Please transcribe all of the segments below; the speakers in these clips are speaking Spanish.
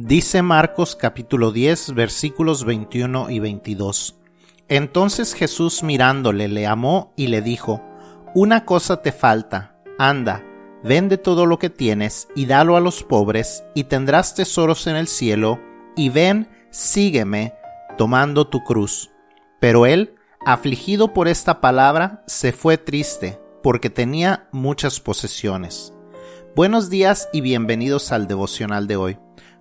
Dice Marcos capítulo 10 versículos 21 y 22. Entonces Jesús mirándole le amó y le dijo, Una cosa te falta, anda, vende todo lo que tienes y dalo a los pobres y tendrás tesoros en el cielo, y ven, sígueme, tomando tu cruz. Pero él, afligido por esta palabra, se fue triste, porque tenía muchas posesiones. Buenos días y bienvenidos al devocional de hoy.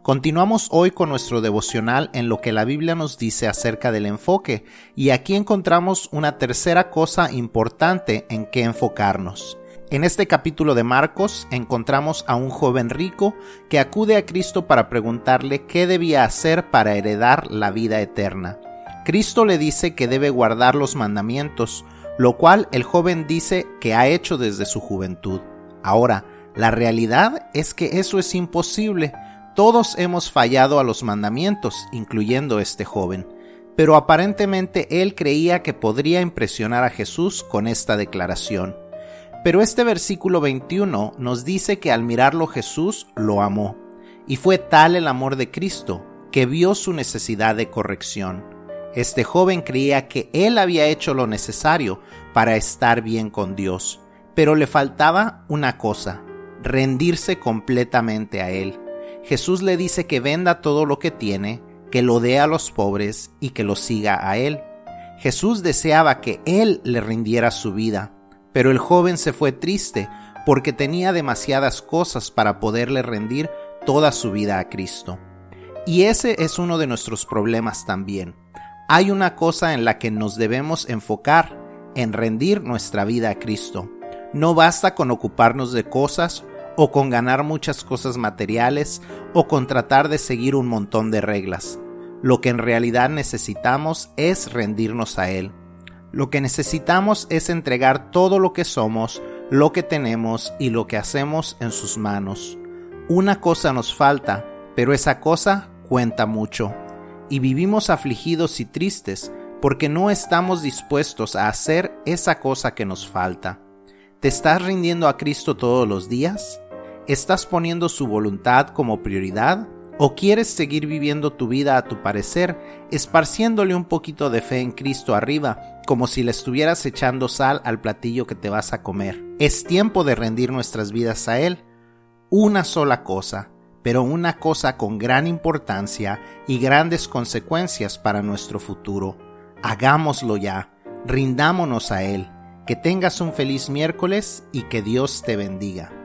Continuamos hoy con nuestro devocional en lo que la Biblia nos dice acerca del enfoque y aquí encontramos una tercera cosa importante en que enfocarnos. En este capítulo de Marcos encontramos a un joven rico que acude a Cristo para preguntarle qué debía hacer para heredar la vida eterna. Cristo le dice que debe guardar los mandamientos, lo cual el joven dice que ha hecho desde su juventud. Ahora, la realidad es que eso es imposible, todos hemos fallado a los mandamientos, incluyendo este joven, pero aparentemente él creía que podría impresionar a Jesús con esta declaración. Pero este versículo 21 nos dice que al mirarlo Jesús lo amó, y fue tal el amor de Cristo que vio su necesidad de corrección. Este joven creía que él había hecho lo necesario para estar bien con Dios, pero le faltaba una cosa, rendirse completamente a él. Jesús le dice que venda todo lo que tiene, que lo dé a los pobres y que lo siga a él. Jesús deseaba que él le rindiera su vida, pero el joven se fue triste porque tenía demasiadas cosas para poderle rendir toda su vida a Cristo. Y ese es uno de nuestros problemas también. Hay una cosa en la que nos debemos enfocar, en rendir nuestra vida a Cristo. No basta con ocuparnos de cosas o con ganar muchas cosas materiales o con tratar de seguir un montón de reglas. Lo que en realidad necesitamos es rendirnos a Él. Lo que necesitamos es entregar todo lo que somos, lo que tenemos y lo que hacemos en sus manos. Una cosa nos falta, pero esa cosa cuenta mucho. Y vivimos afligidos y tristes porque no estamos dispuestos a hacer esa cosa que nos falta. ¿Te estás rindiendo a Cristo todos los días? ¿Estás poniendo su voluntad como prioridad? ¿O quieres seguir viviendo tu vida a tu parecer, esparciéndole un poquito de fe en Cristo arriba, como si le estuvieras echando sal al platillo que te vas a comer? Es tiempo de rendir nuestras vidas a Él. Una sola cosa, pero una cosa con gran importancia y grandes consecuencias para nuestro futuro. Hagámoslo ya, rindámonos a Él. Que tengas un feliz miércoles y que Dios te bendiga.